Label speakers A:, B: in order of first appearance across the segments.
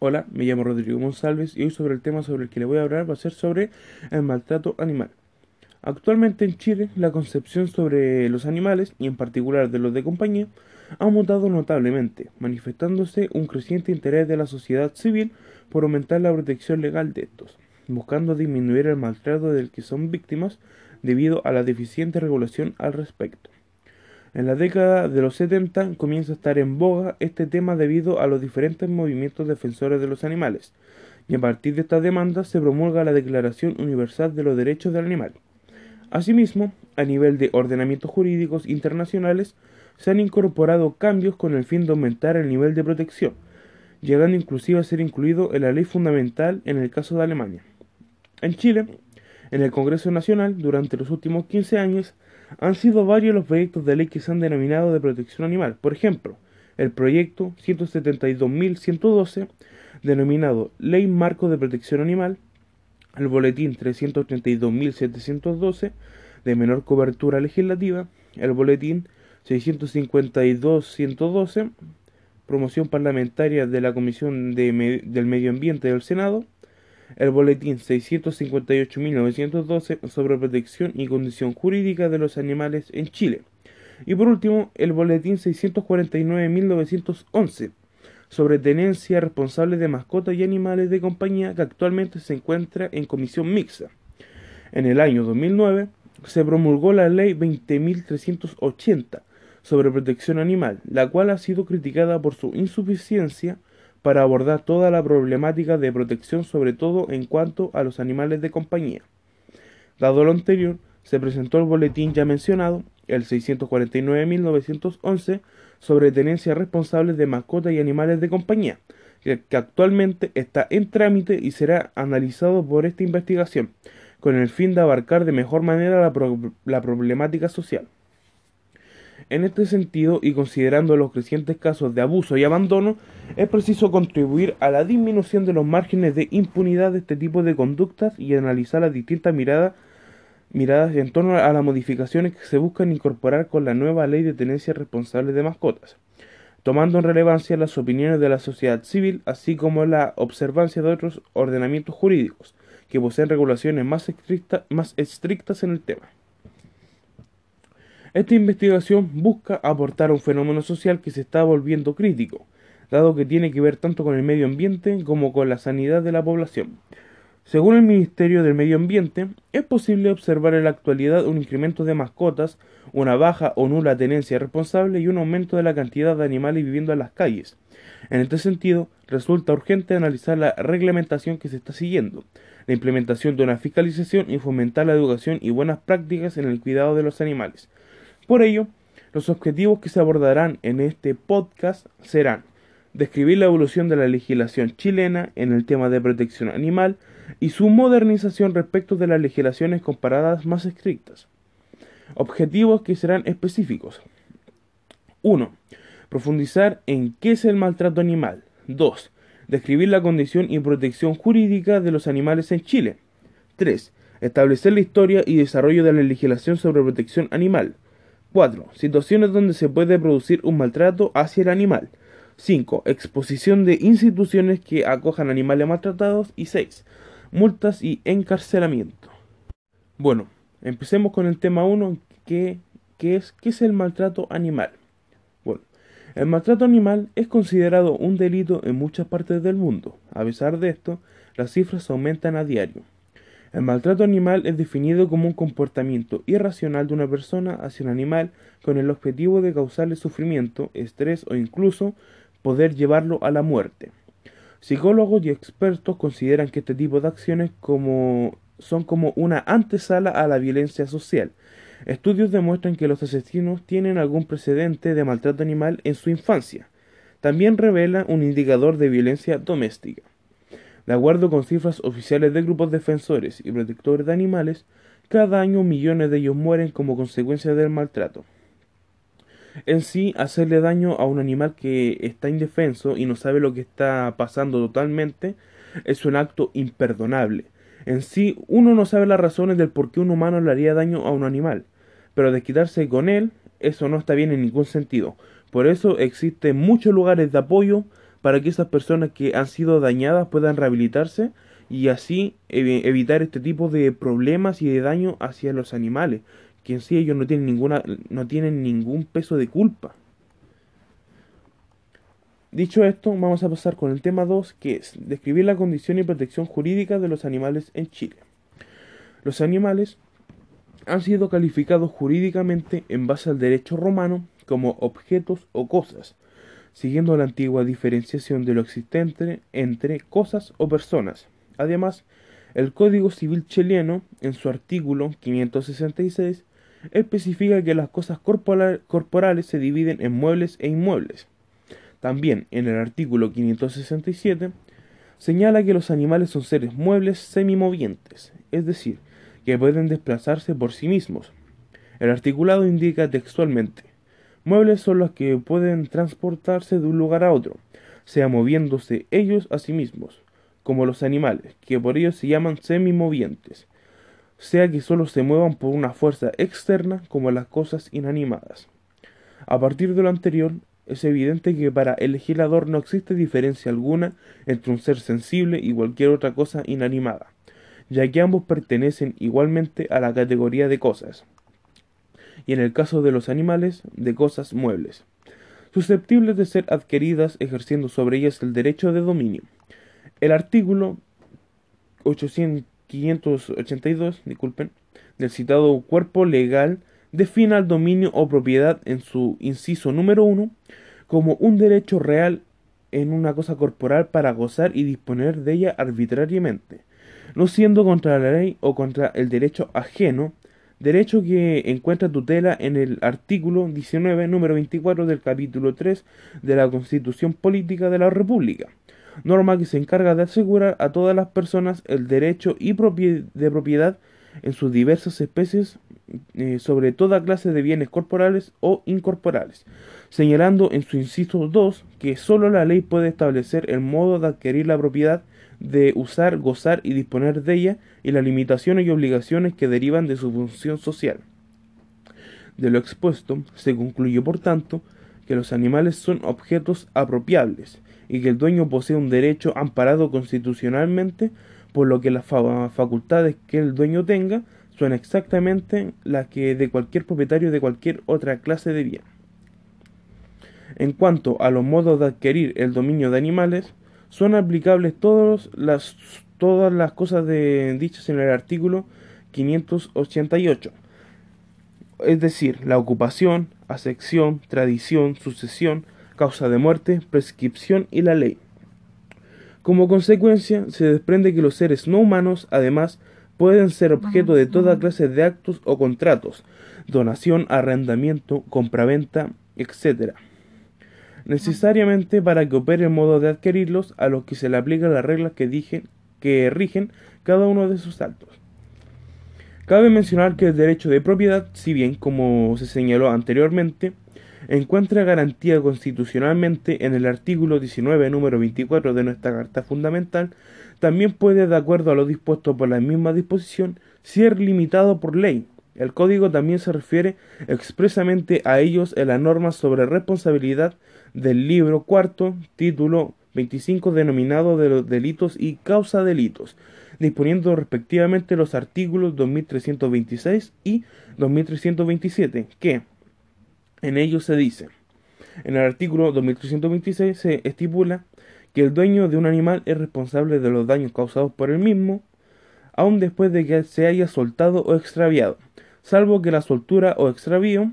A: Hola, me llamo Rodrigo González y hoy sobre el tema sobre el que le voy a hablar va a ser sobre el maltrato animal. Actualmente en Chile la concepción sobre los animales, y en particular de los de compañía, ha mutado notablemente, manifestándose un creciente interés de la sociedad civil por aumentar la protección legal de estos, buscando disminuir el maltrato del que son víctimas debido a la deficiente regulación al respecto. En la década de los 70 comienza a estar en boga este tema debido a los diferentes movimientos defensores de los animales, y a partir de esta demanda se promulga la Declaración Universal de los Derechos del Animal. Asimismo, a nivel de ordenamientos jurídicos internacionales, se han incorporado cambios con el fin de aumentar el nivel de protección, llegando inclusive a ser incluido en la ley fundamental en el caso de Alemania. En Chile, en el Congreso Nacional, durante los últimos 15 años, han sido varios los proyectos de ley que se han denominado de protección animal. Por ejemplo, el proyecto 172.112, denominado Ley Marco de Protección Animal, el boletín 332.712, de menor cobertura legislativa, el boletín 652.112, promoción parlamentaria de la Comisión de del Medio Ambiente del Senado, el Boletín 658.912 sobre protección y condición jurídica de los animales en Chile. Y por último, el Boletín 649.911 sobre tenencia responsable de mascotas y animales de compañía que actualmente se encuentra en comisión mixta. En el año 2009 se promulgó la Ley 20.380 sobre protección animal, la cual ha sido criticada por su insuficiencia para abordar toda la problemática de protección, sobre todo en cuanto a los animales de compañía. Dado lo anterior, se presentó el boletín ya mencionado, el 649.911, sobre tenencia responsable de mascotas y animales de compañía, que, actualmente está en trámite y será analizado por esta investigación, con el fin de abarcar de mejor manera la, la problemática social. En este sentido, y considerando los crecientes casos de abuso y abandono, es preciso contribuir a la disminución de los márgenes de impunidad de este tipo de conductas y analizar las distintas miradas, en torno a las modificaciones que se buscan incorporar con la nueva ley de tenencia responsable de mascotas, tomando en relevancia las opiniones de la sociedad civil, así como la observancia de otros ordenamientos jurídicos que poseen regulaciones más estrictas en el tema. Esta investigación busca aportar a un fenómeno social que se está volviendo crítico, dado que tiene que ver tanto con el medio ambiente como con la sanidad de la población. Según el Ministerio del Medio Ambiente, es posible observar en la actualidad un incremento de mascotas, una baja o nula tenencia responsable y un aumento de la cantidad de animales viviendo en las calles. En este sentido, resulta urgente analizar la reglamentación que se está siguiendo, la implementación de una fiscalización y fomentar la educación y buenas prácticas en el cuidado de los animales, por ello, los objetivos que se abordarán en este podcast serán describir la evolución de la legislación chilena en el tema de protección animal y su modernización respecto de las legislaciones comparadas más estrictas. Objetivos que serán específicos. 1. Profundizar en qué es el maltrato animal. 2. Describir la condición y protección jurídica de los animales en Chile. 3. Establecer la historia y desarrollo de la legislación sobre protección animal. 4. Situaciones donde se puede producir un maltrato hacia el animal. 5. Exposición de instituciones que acojan animales maltratados. Y 6. Multas y encarcelamiento. Bueno, empecemos con el tema 1, que, es, ¿qué es el maltrato animal? Bueno, el maltrato animal es considerado un delito en muchas partes del mundo. A pesar de esto, las cifras aumentan a diario. El maltrato animal es definido como un comportamiento irracional de una persona hacia un animal con el objetivo de causarle sufrimiento, estrés o incluso poder llevarlo a la muerte. Psicólogos y expertos consideran que este tipo de acciones como son como una antesala a la violencia social. Estudios demuestran que los asesinos tienen algún precedente de maltrato animal en su infancia. También revela un indicador de violencia doméstica. De acuerdo con cifras oficiales de grupos defensores y protectores de animales, cada año millones de ellos mueren como consecuencia del maltrato. En sí, hacerle daño a un animal que está indefenso y no sabe lo que está pasando totalmente es un acto imperdonable. En sí, uno no sabe las razones del por qué un humano le haría daño a un animal, pero desquitarse con él, eso no está bien en ningún sentido. Por eso existen muchos lugares de apoyo para que esas personas que han sido dañadas puedan rehabilitarse y así evitar este tipo de problemas y de daño hacia los animales, que en sí ellos no tienen ninguna no tienen ningún peso de culpa. Dicho esto, vamos a pasar con el tema 2, que es describir la condición y protección jurídica de los animales en Chile. Los animales han sido calificados jurídicamente en base al derecho romano como objetos o cosas, siguiendo la antigua diferenciación de lo existente entre cosas o personas. Además, el Código Civil chileno, en su artículo 566, especifica que las cosas corporales se dividen en muebles e inmuebles. También, en el artículo 567, señala que los animales son seres muebles semimovientes, es decir, que pueden desplazarse por sí mismos. El articulado indica textualmente, muebles son los que pueden transportarse de un lugar a otro, sea moviéndose ellos a sí mismos, como los animales, que por ello se llaman semimovientes, sea que solo se muevan por una fuerza externa como las cosas inanimadas. A partir de lo anterior, es evidente que para el legislador no existe diferencia alguna entre un ser sensible y cualquier otra cosa inanimada, ya que ambos pertenecen igualmente a la categoría de cosas, y en el caso de los animales, de cosas muebles, susceptibles de ser adquiridas ejerciendo sobre ellas el derecho de dominio. El artículo 582 disculpen, del citado cuerpo legal define al dominio o propiedad en su inciso número 1 como un derecho real en una cosa corporal para gozar y disponer de ella arbitrariamente, no siendo contra la ley o contra el derecho ajeno, derecho que encuentra tutela en el artículo 19, número 24 del capítulo 3 de la Constitución Política de la República, norma que se encarga de asegurar a todas las personas el derecho y de propiedad en sus diversas especies eh, sobre toda clase de bienes corporales o incorporales, señalando en su inciso 2 que sólo la ley puede establecer el modo de adquirir la propiedad, de usar, gozar y disponer de ella y las limitaciones y obligaciones que derivan de su función social. De lo expuesto, se concluye, por tanto, que los animales son objetos apropiables, y que el dueño posee un derecho amparado constitucionalmente, por lo que las facultades que el dueño tenga son exactamente las que de cualquier propietario de cualquier otra clase de bien. En cuanto a los modos de adquirir el dominio de animales, son aplicables todas las, todas las cosas de, dichas en el artículo 588, es decir, la ocupación, asección, tradición, sucesión, causa de muerte, prescripción y la ley. Como consecuencia, se desprende que los seres no humanos, además, pueden ser objeto de toda clase de actos o contratos, donación, arrendamiento, compraventa, etc. Necesariamente para que opere el modo de adquirirlos a los que se le aplican las reglas que, dije, que rigen cada uno de sus actos. Cabe mencionar que el derecho de propiedad, si bien como se señaló anteriormente, encuentra garantía constitucionalmente en el artículo 19, número 24 de nuestra Carta Fundamental, también puede, de acuerdo a lo dispuesto por la misma disposición, ser limitado por ley. El código también se refiere expresamente a ellos en la norma sobre responsabilidad del libro cuarto, título 25 denominado de los delitos y causa delitos, disponiendo respectivamente los artículos 2326 y 2327, que, en ellos se dice, en el artículo 2326 se estipula que el dueño de un animal es responsable de los daños causados por el mismo, aun después de que se haya soltado o extraviado, salvo que la soltura o extravío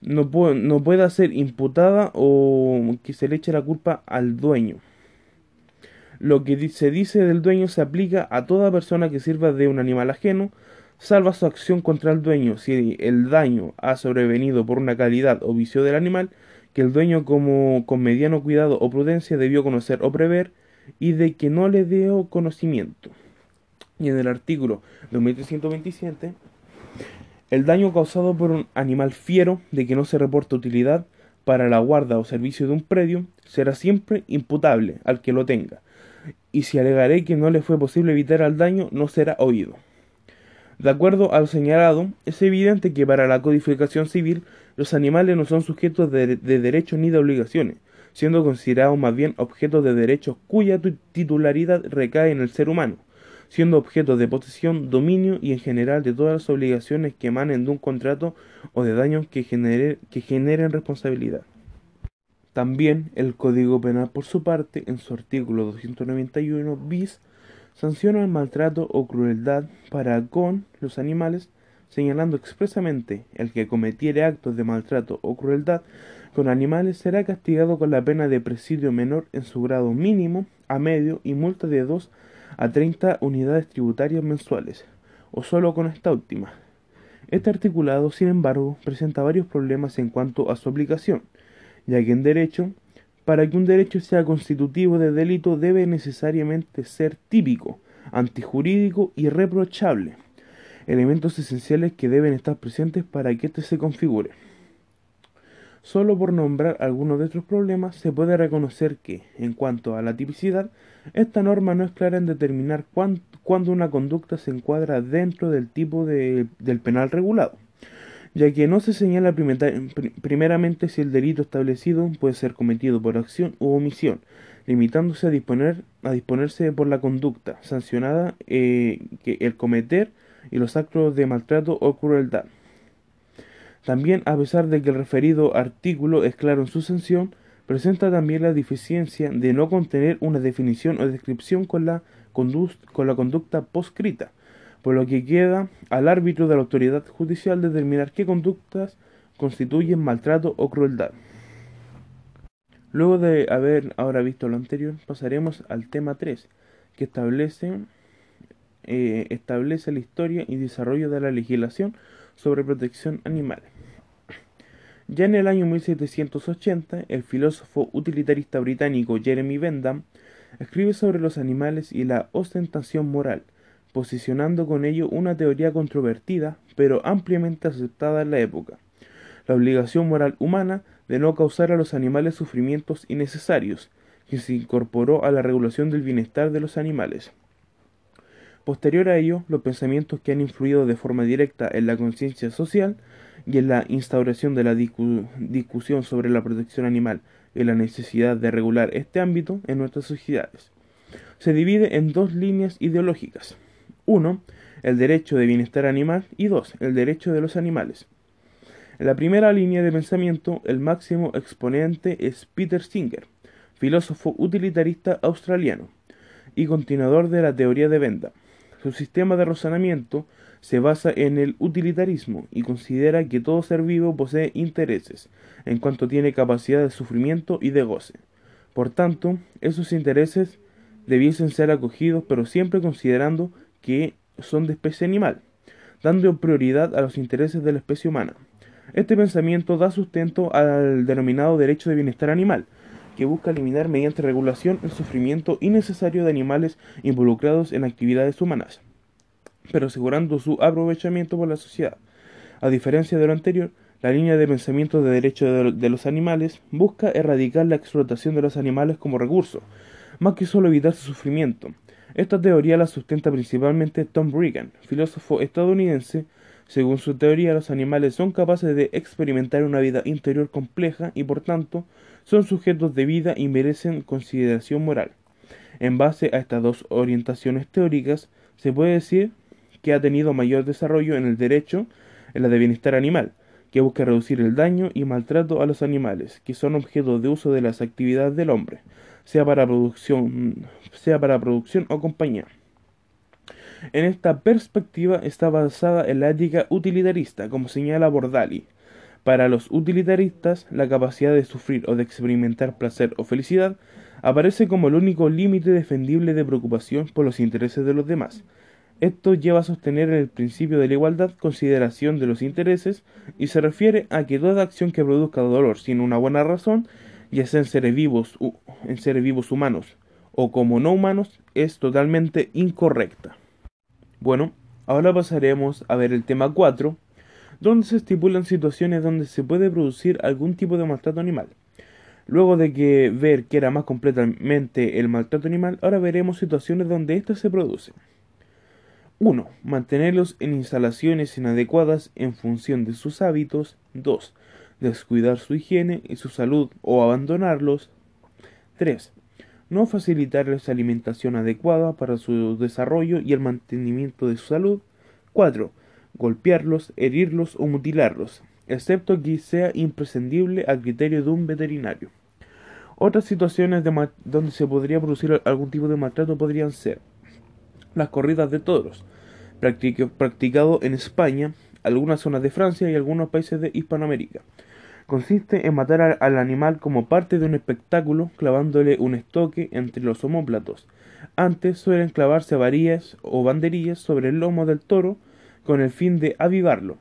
A: no, no pueda ser imputada o que se le eche la culpa al dueño. Lo que se dice del dueño se aplica a toda persona que sirva de un animal ajeno, salva su acción contra el dueño si el daño ha sobrevenido por una calidad o vicio del animal que el dueño como con mediano cuidado o prudencia debió conocer o prever y de que no le dio conocimiento. Y en el artículo 2327, el daño causado por un animal fiero de que no se reporta utilidad para la guarda o servicio de un predio será siempre imputable al que lo tenga, y si alegaré que no le fue posible evitar el daño, no será oído. De acuerdo al señalado, es evidente que para la codificación civil los animales no son sujetos de, derechos ni de obligaciones, siendo considerados más bien objetos de derechos cuya titularidad recae en el ser humano, siendo objetos de posesión, dominio y en general de todas las obligaciones que emanen de un contrato o de daños que, que generen responsabilidad. También el Código Penal, por su parte, en su artículo 291 bis, sanciona el maltrato o crueldad para con los animales, señalando expresamente el que cometiere actos de maltrato o crueldad con animales será castigado con la pena de presidio menor en su grado mínimo a medio y multa de 2 a 30 unidades tributarias mensuales, o solo con esta última. Este articulado, sin embargo, presenta varios problemas en cuanto a su aplicación, ya que en derecho, para que un derecho sea constitutivo de delito debe necesariamente ser típico, antijurídico y reprochable, elementos esenciales que deben estar presentes para que éste se configure. Solo por nombrar algunos de estos problemas se puede reconocer que, en cuanto a la tipicidad, esta norma no es clara en determinar cuándo una conducta se encuadra dentro del tipo del penal regulado, ya que no se señala primeramente si el delito establecido puede ser cometido por acción u omisión, limitándose a, disponer, a disponerse por la conducta sancionada eh, que el cometer y los actos de maltrato o crueldad. También, a pesar de que el referido artículo es claro en su sanción, presenta también la deficiencia de no contener una definición o descripción con la, con la conducta poscrita, por lo que queda al árbitro de la autoridad judicial determinar qué conductas constituyen maltrato o crueldad. Luego de haber ahora visto lo anterior, pasaremos al tema 3, que establece, eh, establece la historia y desarrollo de la legislación sobre protección animal. Ya en el año 1780, el filósofo utilitarista británico Jeremy Bentham escribe sobre los animales y la ostentación moral, posicionando con ello una teoría controvertida, pero ampliamente aceptada en la época. La obligación moral humana de no causar a los animales sufrimientos innecesarios, que se incorporó a la regulación del bienestar de los animales. Posterior a ello, los pensamientos que han influido de forma directa en la conciencia social y en la instauración de la discusión sobre la protección animal y la necesidad de regular este ámbito en nuestras sociedades. Se divide en dos líneas ideológicas. Uno, el derecho de bienestar animal y dos, el derecho de los animales. En la primera línea de pensamiento, el máximo exponente es Peter Singer, filósofo utilitarista australiano y continuador de la teoría de venta. Su sistema de razonamiento se basa en el utilitarismo y considera que todo ser vivo posee intereses, en cuanto tiene capacidad de sufrimiento y de goce. Por tanto, esos intereses debiesen ser acogidos, pero siempre considerando que son de especie animal, dando prioridad a los intereses de la especie humana. Este pensamiento da sustento al denominado derecho de bienestar animal, que busca eliminar mediante regulación el sufrimiento innecesario de animales involucrados en actividades humanas, pero asegurando su aprovechamiento por la sociedad. A diferencia de lo anterior, la línea de pensamiento de derecho de los animales busca erradicar la explotación de los animales como recurso, más que solo evitar su sufrimiento. Esta teoría la sustenta principalmente Tom Regan, filósofo estadounidense según su teoría, los animales son capaces de experimentar una vida interior compleja y por tanto son sujetos de vida y merecen consideración moral. En base a estas dos orientaciones teóricas, se puede decir que ha tenido mayor desarrollo en el derecho, en la de bienestar animal, que busca reducir el daño y maltrato a los animales, que son objeto de uso de las actividades del hombre, sea para producción, sea para producción o compañía. En esta perspectiva está basada en la ética utilitarista, como señala Bordali. Para los utilitaristas, la capacidad de sufrir o de experimentar placer o felicidad aparece como el único límite defendible de preocupación por los intereses de los demás. Esto lleva a sostener el principio de la igualdad, consideración de los intereses, y se refiere a que toda acción que produzca dolor sin una buena razón, ya sea en seres vivos, en seres vivos humanos o como no humanos, es totalmente incorrecta. Bueno, ahora pasaremos a ver el tema 4, donde se estipulan situaciones donde se puede producir algún tipo de maltrato animal. Luego de que ver que era más completamente el maltrato animal, ahora veremos situaciones donde éste se produce. 1. Mantenerlos en instalaciones inadecuadas en función de sus hábitos. 2. Descuidar su higiene y su salud o abandonarlos. 3. No facilitarles alimentación adecuada para su desarrollo y el mantenimiento de su salud. 4. Golpearlos, herirlos o mutilarlos, excepto que sea imprescindible al criterio de un veterinario. Otras situaciones donde se podría producir algún tipo de maltrato podrían ser las corridas de toros, practicado en España, algunas zonas de Francia y algunos países de Hispanoamérica. Consiste en matar al animal como parte de un espectáculo clavándole un estoque entre los homóplatos. Antes suelen clavarse varillas o banderillas sobre el lomo del toro con el fin de avivarlo.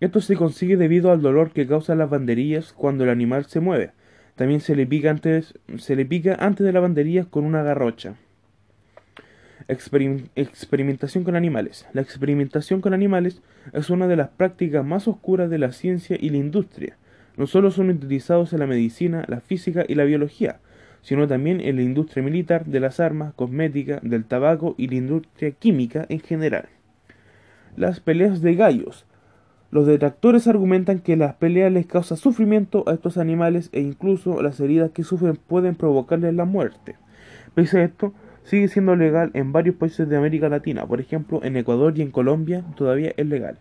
A: Esto se consigue debido al dolor que causan las banderillas cuando el animal se mueve. También se le pica antes, se le pica antes de la banderilla con una garrocha. Experimentación con animales. La experimentación con animales es una de las prácticas más oscuras de la ciencia y la industria. No solo son utilizados en la medicina, la física y la biología, sino también en la industria militar, de las armas, cosmética, del tabaco y la industria química en general. Las peleas de gallos los detractores argumentan que las peleas les causan sufrimiento a estos animales e incluso las heridas que sufren pueden provocarles la muerte. Pese a esto, sigue siendo legal en varios países de América Latina, por ejemplo en Ecuador y en Colombia todavía es legal.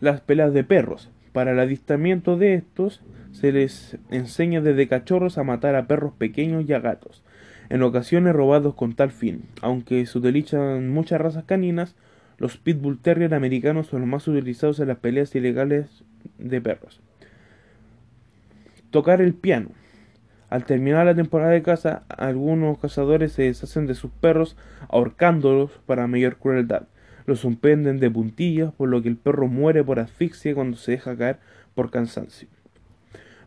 A: Las peleas de perros. Para el adiestramiento de estos se les enseña desde cachorros a matar a perros pequeños y a gatos, en ocasiones robados con tal fin. Aunque se utilizan muchas razas caninas, los Pitbull Terrier americanos son los más utilizados en las peleas ilegales de perros. Tocar el piano. Al terminar la temporada de caza, algunos cazadores se deshacen de sus perros ahorcándolos para mayor crueldad. Los suspenden de puntillas, por lo que el perro muere por asfixia cuando se deja caer por cansancio.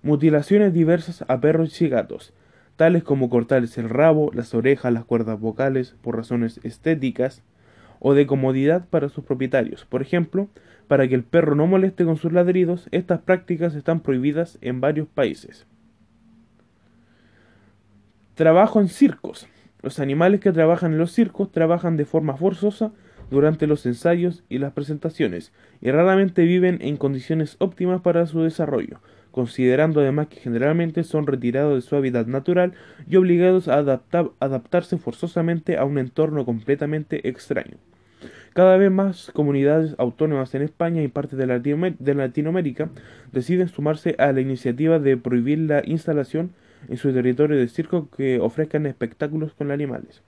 A: Mutilaciones diversas a perros y gatos, tales como cortarles el rabo, las orejas, las cuerdas vocales, por razones estéticas, o de comodidad para sus propietarios. Por ejemplo, para que el perro no moleste con sus ladridos, estas prácticas están prohibidas en varios países. Trabajo en circos. Los animales que trabajan en los circos trabajan de forma forzosa durante los ensayos y las presentaciones, y raramente viven en condiciones óptimas para su desarrollo, considerando además que generalmente son retirados de su hábitat natural y obligados a adaptarse forzosamente a un entorno completamente extraño. Cada vez más comunidades autónomas en España y parte de, Latinoamérica deciden sumarse a la iniciativa de prohibir la instalación en su territorio de circo que ofrezcan espectáculos con animales.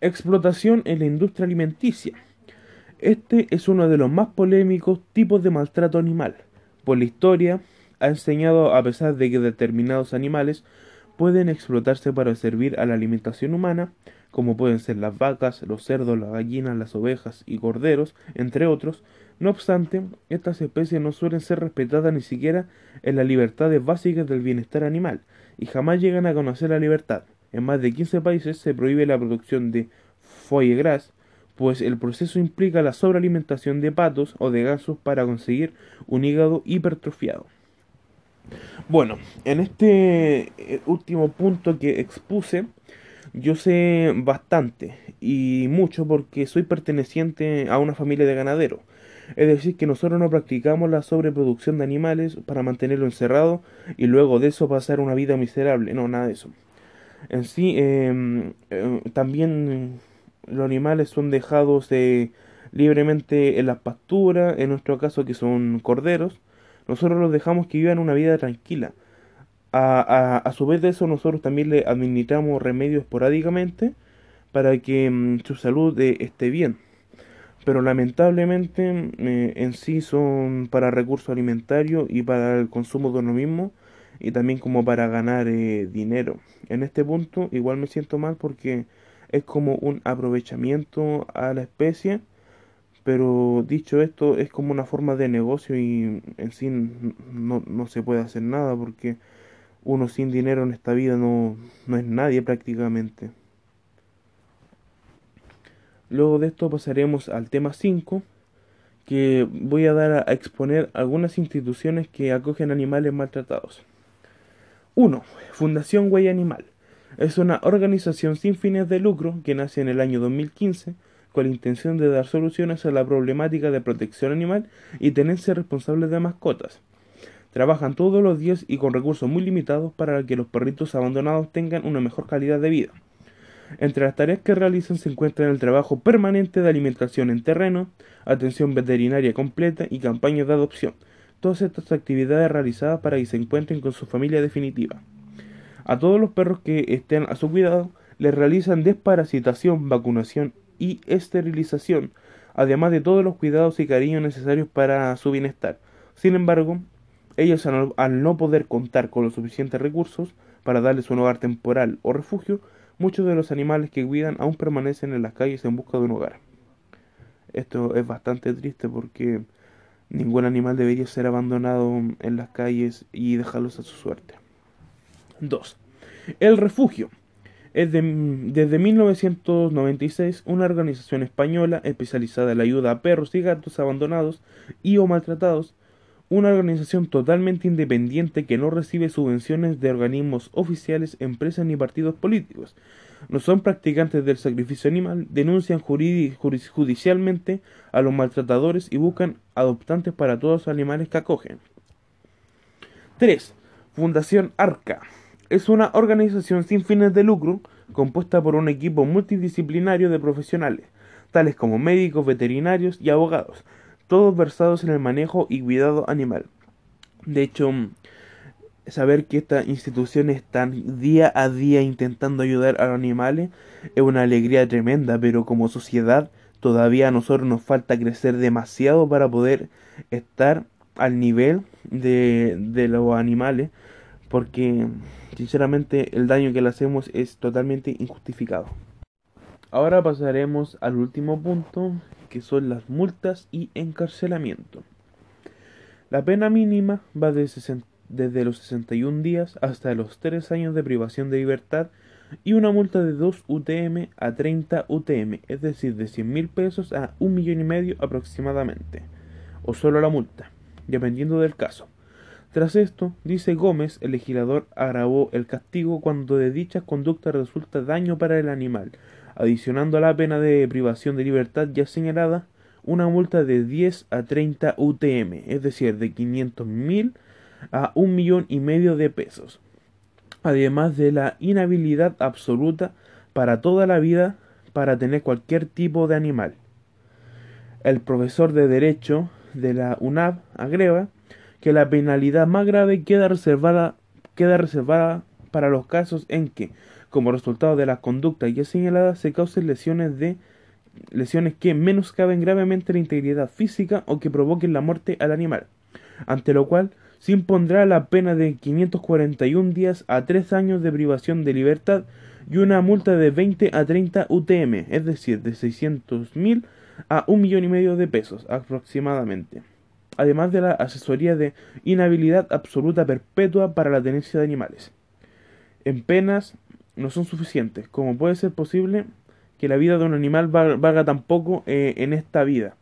A: Explotación en la industria alimenticia. Este es uno de los más polémicos tipos de maltrato animal. Por la historia, ha enseñado a pesar de que determinados animales pueden explotarse para servir a la alimentación humana, como pueden ser las vacas, los cerdos, las gallinas, las ovejas y corderos, entre otros. No obstante, estas especies no suelen ser respetadas ni siquiera en las libertades básicas del bienestar animal, y jamás llegan a conocer la libertad. En más de 15 países se prohíbe la producción de foie gras, pues el proceso implica la sobrealimentación de patos o de gansos para conseguir un hígado hipertrofiado. Bueno, en este eh, último punto que expuse, yo sé bastante y mucho porque soy perteneciente a una familia de ganaderos. Es decir, que nosotros no practicamos la sobreproducción de animales para mantenerlo encerrado y luego de eso pasar una vida miserable. No, nada de eso. En sí, em, eh, también los animales son dejados eh, libremente en las pasturas, en nuestro caso que son corderos. Nosotros los dejamos que vivan una vida tranquila a, su vez de eso, nosotros también le administramos remedios esporádicamente para que mm, su salud eh, esté bien. Pero lamentablemente eh, en sí son para recursos alimentarios y para el consumo de uno mismo y también como para ganar eh, dinero. En este punto igual me siento mal porque es como un aprovechamiento a la especie, pero dicho esto es como una forma de negocio y en sí no, no se puede hacer nada porque uno sin dinero en esta vida no, no es nadie prácticamente. Luego de esto pasaremos al tema 5, que voy a dar a exponer algunas instituciones que acogen animales maltratados. 1. Fundación Huella Animal. Es una organización sin fines de lucro que nace en el año 2015 con la intención de dar soluciones a la problemática de protección animal y tenencia responsable de mascotas Trabajan todos los días y con recursos muy limitados para que los perritos abandonados tengan una mejor calidad de vida. Entre las tareas que realizan se encuentran el trabajo permanente de alimentación en terreno, atención veterinaria completa y campañas de adopción. Todas estas actividades realizadas para que se encuentren con su familia definitiva. A todos los perros que estén a su cuidado les realizan desparasitación, vacunación y esterilización, además de todos los cuidados y cariños necesarios para su bienestar. Sin embargo, ellos al no poder contar con los suficientes recursos para darles un hogar temporal o refugio, muchos de los animales que cuidan aún permanecen en las calles en busca de un hogar. Esto es bastante triste porque ningún animal debería ser abandonado en las calles y dejarlos a su suerte. 2. El refugio. Es desde 1996 una organización española especializada en la ayuda a perros y gatos abandonados y o maltratados una organización totalmente independiente que no recibe subvenciones de organismos oficiales, empresas ni partidos políticos. No son practicantes del sacrificio animal, denuncian judicialmente a los maltratadores y buscan adoptantes para todos los animales que acogen. 3. Fundación Arca. Es una organización sin fines de lucro compuesta por un equipo multidisciplinario de profesionales, tales como médicos, veterinarios y abogados, todos versados en el manejo y cuidado animal. De hecho, saber que estas instituciones están día a día intentando ayudar a los animales es una alegría tremenda, pero como sociedad todavía a nosotros nos falta crecer demasiado para poder estar al nivel de, de los animales, porque sinceramente el daño que le hacemos es totalmente injustificado. Ahora pasaremos al último punto, son las multas y encarcelamiento. La pena mínima va desde los 61 días hasta los 3 años de privación de libertad y una multa de 2 UTM a 30 UTM, es decir, de 100 mil pesos a un millón y medio aproximadamente, o solo la multa, dependiendo del caso. Tras esto, dice Gómez, el legislador agravó el castigo cuando de dicha conducta resulta daño para el animal, adicionando a la pena de privación de libertad ya señalada una multa de 10 a 30 UTM, es decir, de 500 mil a un millón y medio de pesos, además de la inhabilidad absoluta para toda la vida para tener cualquier tipo de animal. El profesor de Derecho de la UNAV agrega que la penalidad más grave queda reservada, queda reservada para los casos en que como resultado de las conductas ya señaladas se causen lesiones de lesiones que menoscaben gravemente la integridad física o que provoquen la muerte al animal, ante lo cual se impondrá la pena de 541 días a 3 años de privación de libertad y una multa de 20 a 30 UTM, es decir, de 600.000 a un millón y medio de pesos aproximadamente, además de la asesoría de inhabilidad absoluta perpetua para la tenencia de animales. En penas no son suficientes. como puede ser posible que la vida de un animal valga tan poco eh, en esta vida?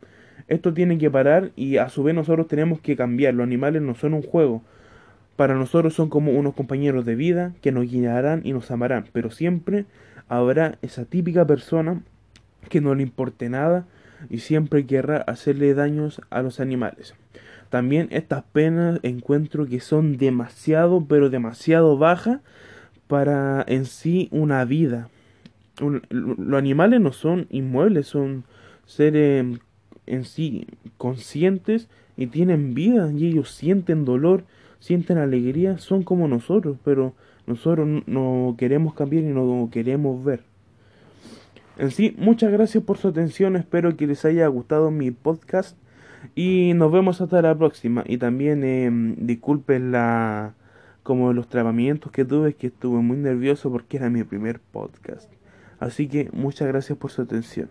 A: Esto tiene que parar y a su vez nosotros tenemos que cambiar. Los animales no son un juego. Para nosotros son como unos compañeros de vida que nos guiarán y nos amarán. Pero siempre habrá esa típica persona que no le importe nada y siempre querrá hacerle daños a los animales. También estas penas encuentro que son demasiado, pero demasiado bajas para en sí una vida. los animales no son inmuebles, son seres en sí conscientes y tienen vida y ellos sienten dolor, sienten alegría, son como nosotros, pero nosotros no queremos cambiar y no queremos ver. En sí, muchas gracias por su atención, espero que les haya gustado mi podcast y nos vemos hasta la próxima. Y también eh, disculpen la como los trabamientos que tuve, que estuve muy nervioso porque era mi primer podcast. Así que muchas gracias por su atención.